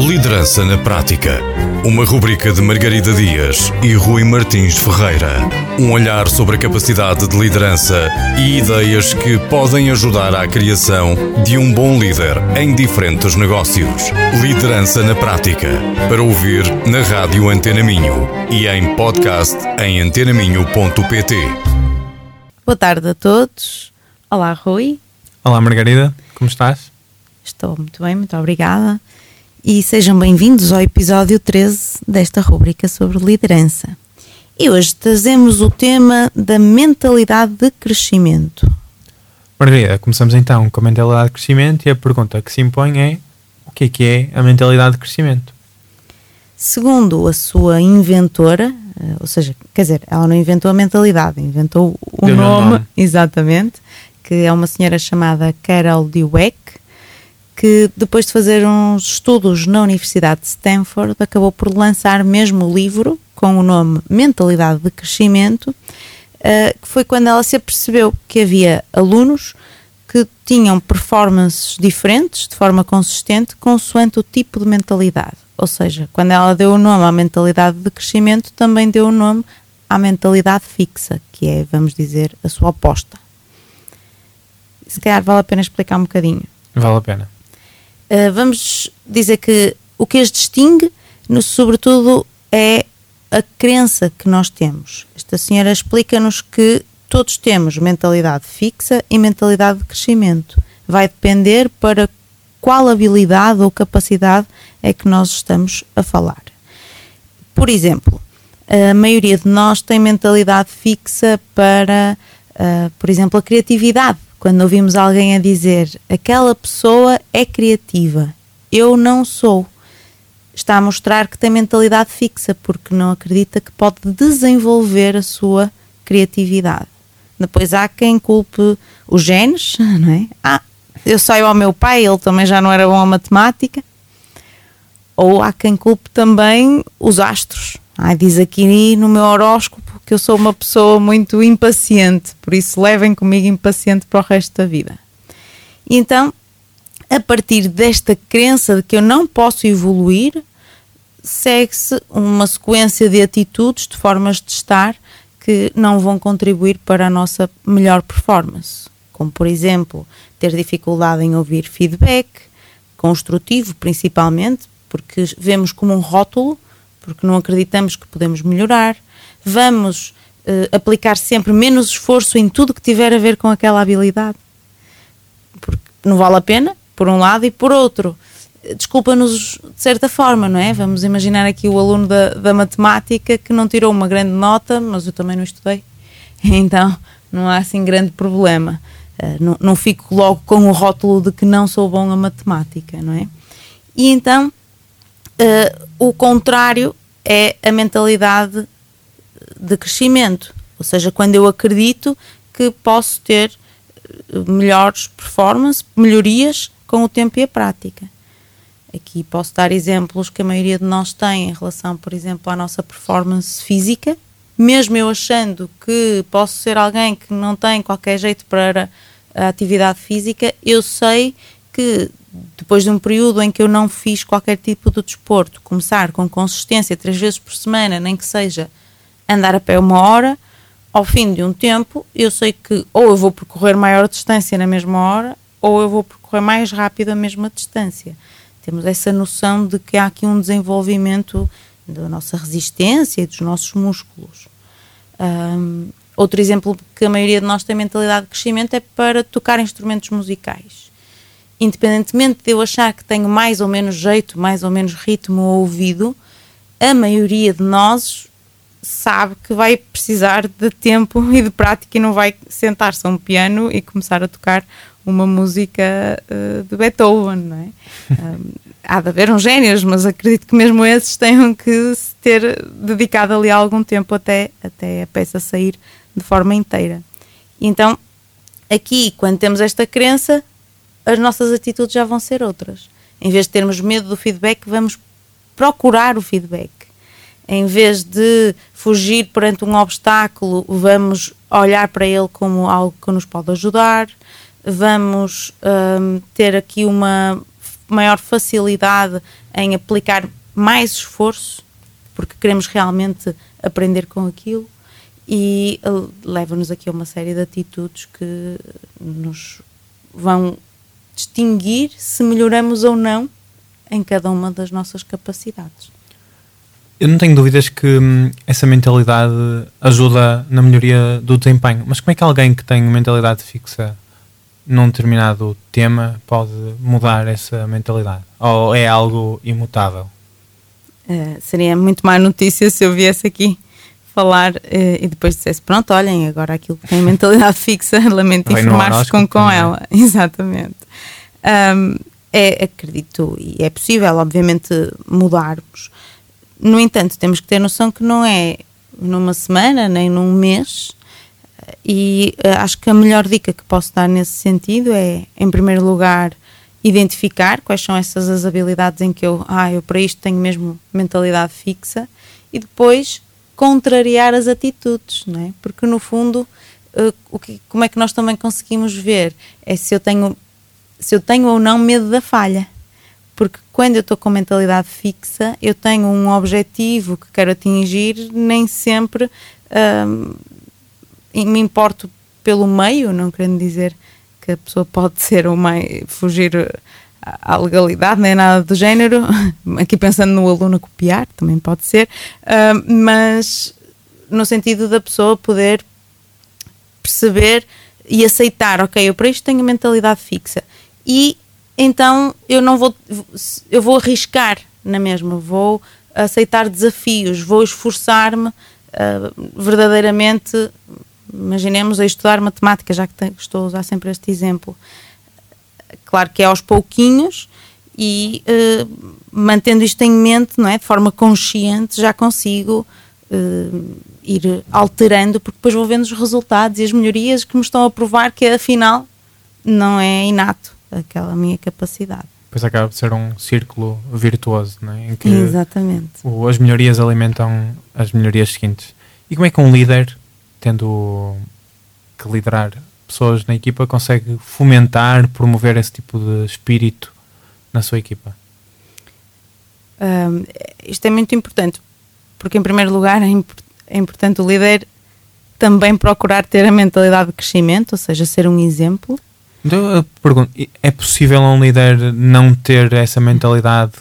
Liderança na Prática. Uma rubrica de Margarida Dias e Rui Martins Ferreira. Um olhar sobre a capacidade de liderança e ideias que podem ajudar à criação de um bom líder em diferentes negócios. Liderança na Prática. Para ouvir na Rádio Antena Minho e em podcast em antenaminho.pt. Boa tarde a todos. Olá, Rui. Olá, Margarida. Como estás? Estou muito bem, muito obrigada. E sejam bem-vindos ao episódio 13 desta rubrica sobre liderança. E hoje trazemos o tema da mentalidade de crescimento. Margarida, começamos então com a mentalidade de crescimento e a pergunta que se impõe é o que é que é a mentalidade de crescimento? Segundo a sua inventora, eh, ou seja, quer dizer, ela não inventou a mentalidade, inventou o nome, nome. exatamente, que é uma senhora chamada Carol Dweck, que depois de fazer uns estudos na Universidade de Stanford, acabou por lançar mesmo o livro com o nome Mentalidade de Crescimento, eh, que foi quando ela se apercebeu que havia alunos que tinham performances diferentes de forma consistente consoante o tipo de mentalidade. Ou seja, quando ela deu o nome à mentalidade de crescimento, também deu o nome à mentalidade fixa, que é, vamos dizer, a sua oposta. Se calhar vale a pena explicar um bocadinho. Vale a pena. Uh, vamos dizer que o que as distingue, no, sobretudo, é a crença que nós temos. Esta senhora explica-nos que todos temos mentalidade fixa e mentalidade de crescimento. Vai depender para qual habilidade ou capacidade é que nós estamos a falar. Por exemplo, a maioria de nós tem mentalidade fixa para, uh, por exemplo, a criatividade. Quando ouvimos alguém a dizer aquela pessoa é criativa, eu não sou, está a mostrar que tem mentalidade fixa porque não acredita que pode desenvolver a sua criatividade. Depois há quem culpe os genes, não é? Ah, eu saio ao meu pai, ele também já não era bom a matemática. Ou há quem culpe também os astros. Ah, diz aqui no meu horóscopo que eu sou uma pessoa muito impaciente, por isso levem comigo impaciente para o resto da vida. E então, a partir desta crença de que eu não posso evoluir, segue-se uma sequência de atitudes, de formas de estar, que não vão contribuir para a nossa melhor performance. Como, por exemplo, ter dificuldade em ouvir feedback, construtivo principalmente, porque vemos como um rótulo, porque não acreditamos que podemos melhorar. Vamos uh, aplicar sempre menos esforço em tudo que tiver a ver com aquela habilidade, porque não vale a pena, por um lado, e por outro, desculpa-nos de certa forma, não é? Vamos imaginar aqui o aluno da, da matemática que não tirou uma grande nota, mas eu também não estudei, então não há assim grande problema. Uh, não, não fico logo com o rótulo de que não sou bom a matemática, não é? E então uh, o contrário é a mentalidade de crescimento, ou seja, quando eu acredito que posso ter melhores performances, melhorias com o tempo e a prática. Aqui posso dar exemplos que a maioria de nós tem em relação, por exemplo, à nossa performance física. Mesmo eu achando que posso ser alguém que não tem qualquer jeito para a atividade física, eu sei que depois de um período em que eu não fiz qualquer tipo de desporto, começar com consistência três vezes por semana, nem que seja andar a pé uma hora, ao fim de um tempo, eu sei que ou eu vou percorrer maior distância na mesma hora, ou eu vou percorrer mais rápido a mesma distância. Temos essa noção de que há aqui um desenvolvimento da nossa resistência e dos nossos músculos. Um, outro exemplo que a maioria de nós tem mentalidade de crescimento é para tocar instrumentos musicais. Independentemente de eu achar que tenho mais ou menos jeito, mais ou menos ritmo ou ouvido, a maioria de nós sabe que vai precisar de tempo e de prática e não vai sentar-se a um piano e começar a tocar uma música uh, de Beethoven, não é? um, há de haver uns génios, mas acredito que mesmo esses tenham que se ter dedicado ali algum tempo até, até a peça sair de forma inteira. Então, aqui, quando temos esta crença, as nossas atitudes já vão ser outras. Em vez de termos medo do feedback, vamos procurar o feedback. Em vez de fugir perante um obstáculo, vamos olhar para ele como algo que nos pode ajudar. Vamos um, ter aqui uma maior facilidade em aplicar mais esforço, porque queremos realmente aprender com aquilo, e uh, leva-nos aqui a uma série de atitudes que nos vão distinguir se melhoramos ou não em cada uma das nossas capacidades. Eu não tenho dúvidas que hum, essa mentalidade ajuda na melhoria do desempenho, mas como é que alguém que tem mentalidade fixa num determinado tema pode mudar essa mentalidade? Ou é algo imutável? Uh, seria muito má notícia se eu viesse aqui falar uh, e depois dissesse: Pronto, olhem, agora aquilo que tem mentalidade fixa, lamento informar-vos com, com ela. Exatamente. Um, é, acredito, e é possível, obviamente, mudarmos. No entanto, temos que ter noção que não é numa semana nem num mês e uh, acho que a melhor dica que posso dar nesse sentido é, em primeiro lugar, identificar quais são essas as habilidades em que eu, ah, eu para isto tenho mesmo mentalidade fixa e depois contrariar as atitudes, não é? Porque no fundo, uh, o que, como é que nós também conseguimos ver é se eu tenho se eu tenho ou não medo da falha. Porque quando eu estou com mentalidade fixa, eu tenho um objetivo que quero atingir, nem sempre um, me importo pelo meio, não querendo dizer que a pessoa pode ser ou mais fugir à legalidade, nem nada do género. Aqui pensando no aluno a copiar, também pode ser, uh, mas no sentido da pessoa poder perceber e aceitar, ok, eu para isto tenho mentalidade fixa e então eu não vou, eu vou arriscar na mesma, vou aceitar desafios, vou esforçar-me uh, verdadeiramente imaginemos a estudar matemática, já que estou a usar sempre este exemplo. Claro que é aos pouquinhos e uh, mantendo isto em mente, não é? de forma consciente, já consigo uh, ir alterando, porque depois vou vendo os resultados e as melhorias que me estão a provar que afinal não é inato aquela minha capacidade. Pois acaba de ser um círculo virtuoso, não é? em que Exatamente. As melhorias alimentam as melhorias seguintes. E como é que um líder tendo que liderar pessoas na equipa, consegue fomentar, promover esse tipo de espírito na sua equipa? Um, isto é muito importante, porque em primeiro lugar é, imp é importante o líder também procurar ter a mentalidade de crescimento, ou seja, ser um exemplo. Então eu pergunto, é possível um líder não ter essa mentalidade?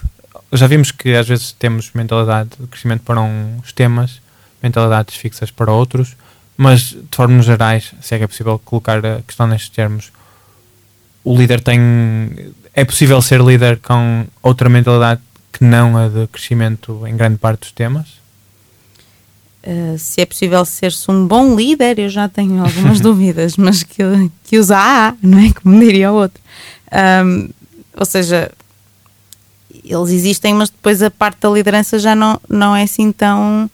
Já vimos que às vezes temos mentalidade de crescimento para uns temas, mentalidades fixas para outros mas de formas gerais, se é que é possível colocar a questão nestes termos, o líder tem. É possível ser líder com outra mentalidade que não a de crescimento em grande parte dos temas? Uh, se é possível ser-se um bom líder, eu já tenho algumas dúvidas, mas que, que usa não é? Como diria o outro. Um, ou seja, eles existem, mas depois a parte da liderança já não, não é assim tão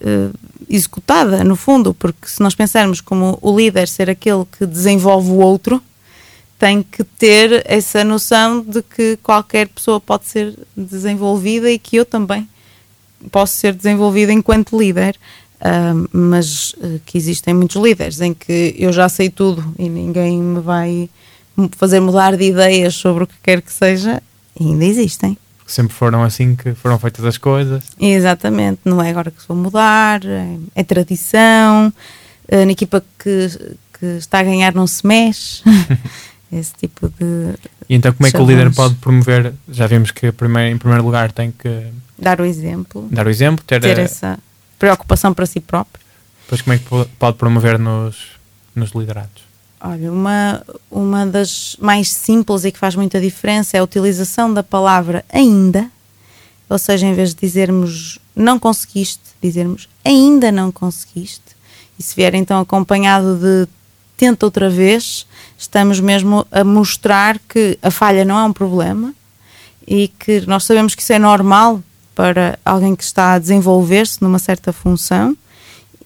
uh, executada, no fundo, porque se nós pensarmos como o líder ser aquele que desenvolve o outro, tem que ter essa noção de que qualquer pessoa pode ser desenvolvida e que eu também posso ser desenvolvida enquanto líder. Uh, mas uh, que existem muitos líderes em que eu já sei tudo e ninguém me vai fazer mudar de ideias sobre o que quer que seja, ainda existem sempre foram assim que foram feitas as coisas. Exatamente, não é agora que se vou mudar, é, é tradição, na equipa que, que está a ganhar não se mexe, esse tipo de. E então, como é que o líder pode promover? Já vimos que primeiro, em primeiro lugar tem que dar o exemplo, dar o exemplo, ter, ter a... essa preocupação para si próprio. Depois, como é que pode promover nos, nos liderados? Olha, uma, uma das mais simples e que faz muita diferença é a utilização da palavra ainda, ou seja, em vez de dizermos não conseguiste, dizermos ainda não conseguiste, e se vier então acompanhado de tenta outra vez, estamos mesmo a mostrar que a falha não é um problema e que nós sabemos que isso é normal para alguém que está a desenvolver-se numa certa função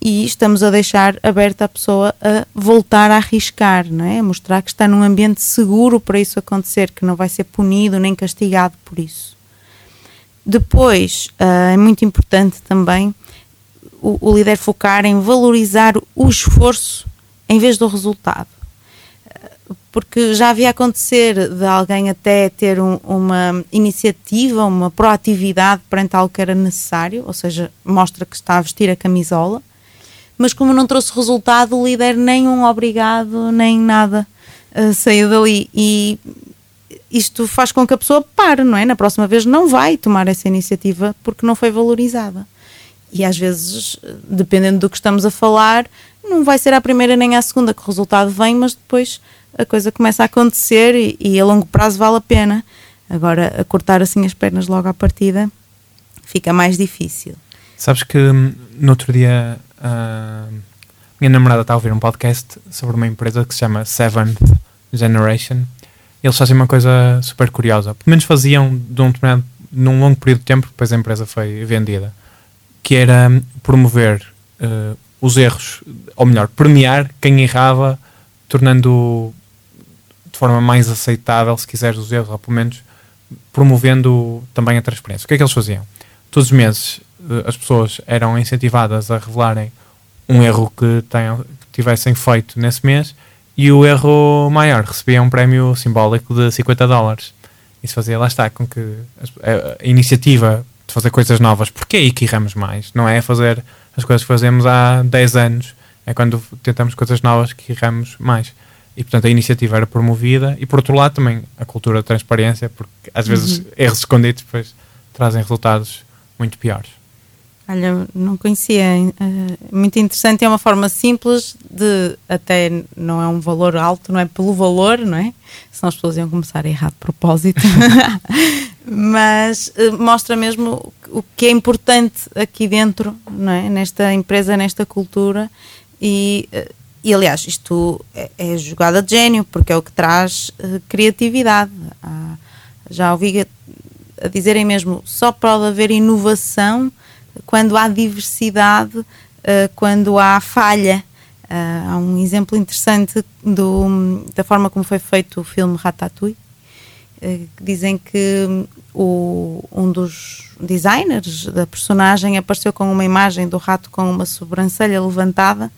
e estamos a deixar aberta a pessoa a voltar a arriscar, não é? A mostrar que está num ambiente seguro para isso acontecer, que não vai ser punido nem castigado por isso. Depois, uh, é muito importante também o, o, líder focar em valorizar o esforço em vez do resultado. Porque já havia acontecer de alguém até ter um, uma iniciativa, uma proatividade perante algo que era necessário, ou seja, mostra que está a vestir a camisola, mas como não trouxe resultado, o líder nem um obrigado, nem nada uh, saiu dali. E isto faz com que a pessoa pare, não é? Na próxima vez não vai tomar essa iniciativa porque não foi valorizada. E às vezes, dependendo do que estamos a falar, não vai ser a primeira nem a segunda que o resultado vem, mas depois a coisa começa a acontecer e, e a longo prazo vale a pena. Agora, a cortar assim as pernas logo à partida fica mais difícil. Sabes que hum, no outro dia uh, minha namorada está a ouvir um podcast sobre uma empresa que se chama Seventh Generation. Eles fazem uma coisa super curiosa. Pelo menos faziam de um, num longo período de tempo, depois a empresa foi vendida. Que era hum, promover uh, os erros, ou melhor, premiar quem errava, tornando forma mais aceitável, se quiseres, os erros, ou pelo menos promovendo também a transparência. O que é que eles faziam? Todos os meses eh, as pessoas eram incentivadas a revelarem um erro que, tenham, que tivessem feito nesse mês e o erro maior recebia um prémio simbólico de 50 dólares. Isso fazia, lá está, com que a, iniciativa de fazer coisas novas, porque é aí que erramos mais, não é fazer as coisas que fazemos há 10 anos, é quando tentamos coisas novas que erramos mais. E portanto a iniciativa era promovida e por outro lado também a cultura da transparência, porque às vezes uhum. erros escondidos depois trazem resultados muito piores. Olha, não conhecia. Uh, muito interessante. É uma forma simples de, até não é um valor alto, não é pelo valor, não é? Senão as pessoas iam começar a errar de propósito. Mas uh, mostra mesmo o que é importante aqui dentro, não é? Nesta empresa, nesta cultura. E, uh, e aliás, isto é, é, jogada de gênio, porque é o que traz criatividade. Ah, já ouvi a, a dizerem mesmo, só pode haver inovação quando há diversidade, uh, quando há falha. Uh, há um exemplo interessante do, da forma como foi feito o filme Ratatouille. Uh, dizem que o, um dos designers da personagem apareceu com uma imagem do rato com uma sobrancelha levantada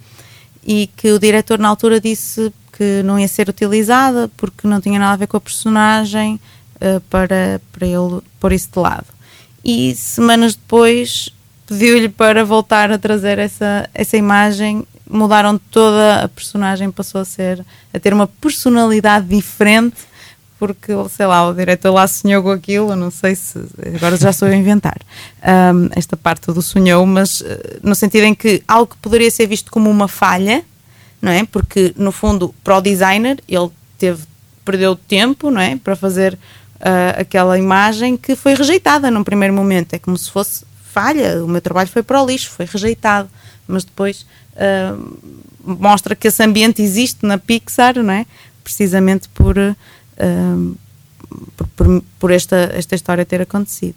e que o diretor na altura disse que não ia ser utilizada porque não tinha nada a ver com a personagem uh, para, para ele pôr isso de lado. E semanas depois pediu-lhe para voltar a trazer essa, essa imagem. Mudaram toda a personagem, passou a ser a ter uma personalidade diferente, porque sei lá, o diretor lá sonhou com aquilo. Não sei se agora já estou a inventar um, esta parte do sonhou, mas uh, no sentido em que algo que poderia ser visto como uma falha, não é? Porque no fundo, para o designer, ele teve perdeu tempo, não é, para fazer uh, aquela imagem que foi rejeitada num primeiro momento. É como se fosse falha, o meu trabalho foi para o lixo, foi rejeitado, mas depois uh, mostra que esse ambiente existe na Pixar, não é? Precisamente por, uh, por, por, esta, esta história ter acontecido.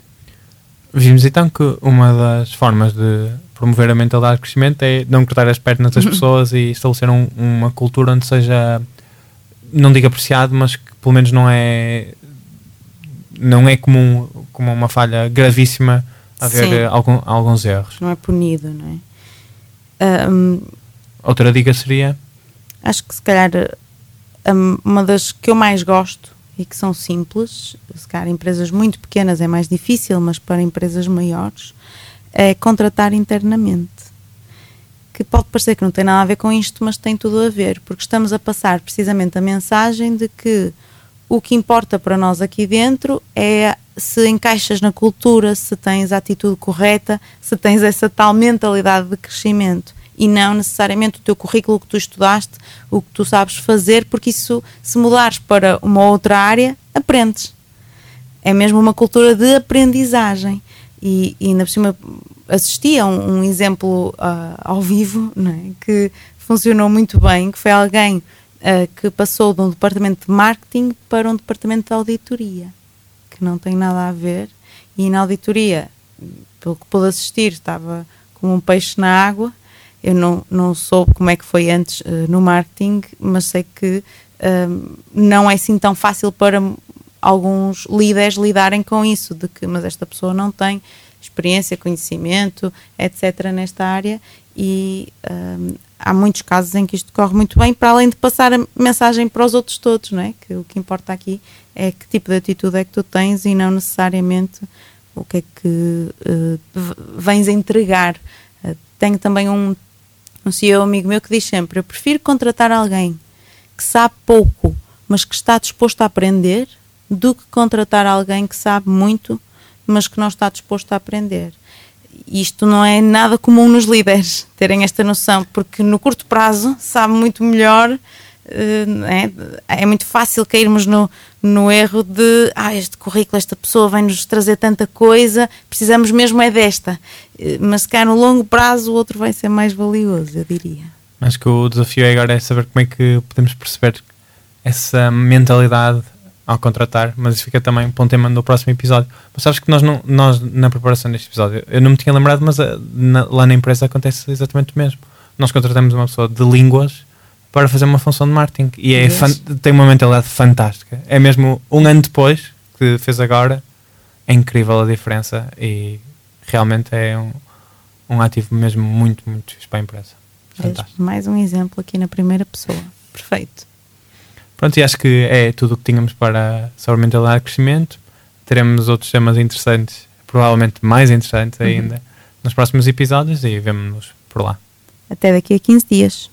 Vimos então que uma das formas de promover a mentalidade de crescimento é não cortar as pernas das pessoas e estabelecer um, uma cultura onde seja, não digo apreciado, mas que pelo menos não é não é comum como uma falha gravíssima haver Sim. algum, alguns erros. Não é punido, não é? Um, Outra dica seria? Acho que se calhar uma das que eu mais gosto e que são simples, se calhar empresas muito pequenas é mais difícil, mas para empresas maiores, é contratar internamente. Que pode parecer que não tem nada a ver com isto, mas tem tudo a ver, porque estamos a passar precisamente a mensagem de que o que importa para nós aqui dentro é se encaixas na cultura, se tens a atitude correta, se tens essa tal mentalidade de crescimento e não necessariamente o teu currículo que tu estudaste, o que tu sabes fazer, porque isso, se mudares para uma outra área, aprendes. É mesmo uma cultura de aprendizagem. E, e ainda por cima assisti a um, um exemplo uh, ao vivo é? que funcionou muito bem, que foi alguém uh, que passou de um departamento de marketing para um departamento de auditoria que não tem nada a ver, e na auditoria, pelo que pude assistir, estava como um peixe na água. Eu não, não soube como é que foi antes uh, no marketing, mas sei que uh, não é assim tão fácil para alguns líderes lidarem com isso, de que mas esta pessoa não tem experiência, conhecimento, etc. nesta área e um, há muitos casos em que isto corre muito bem, para além de passar a mensagem para os outros todos, não é? Que o que importa aqui é que tipo de atitude é que tu tens e não necessariamente o que é que uh, vens entregar. Uh, tenho também um, um CEO amigo meu que diz sempre: Eu prefiro contratar alguém que sabe pouco, mas que está disposto a aprender, do que contratar alguém que sabe muito, mas que não está disposto a aprender. Isto não é nada comum nos líderes terem esta noção, porque no curto prazo sabe muito melhor é, é, muito fácil cairmos no, no erro de ah, este currículo, esta pessoa vem-nos trazer tanta coisa, precisamos mesmo é desta. Eh, mas se cá no longo prazo o outro vai ser mais valioso, eu diria. Acho que o desafio agora é saber como é que podemos perceber essa mentalidade ao contratar, mas isso fica também para um tema do próximo episódio. Mas sabes que nós, não, nós na preparação deste episódio, eu não me tinha lembrado, mas a, na, lá na empresa acontece exatamente o mesmo. Nós contratamos uma pessoa de línguas para fazer uma função de marketing. E é tem uma mentalidade fantástica. É mesmo um ano depois que fez agora, é incrível a diferença e realmente é um, um ativo mesmo muito, muito fixe para a empresa. Fantástico. Mais um exemplo aqui na primeira pessoa. Perfeito. Pronto, e acho que é tudo o que tínhamos para sobre mentalidade de crescimento. Teremos outros temas interessantes, provavelmente mais interessantes uhum. ainda, nos próximos episódios e vemo-nos por lá. Até daqui a 15 dias.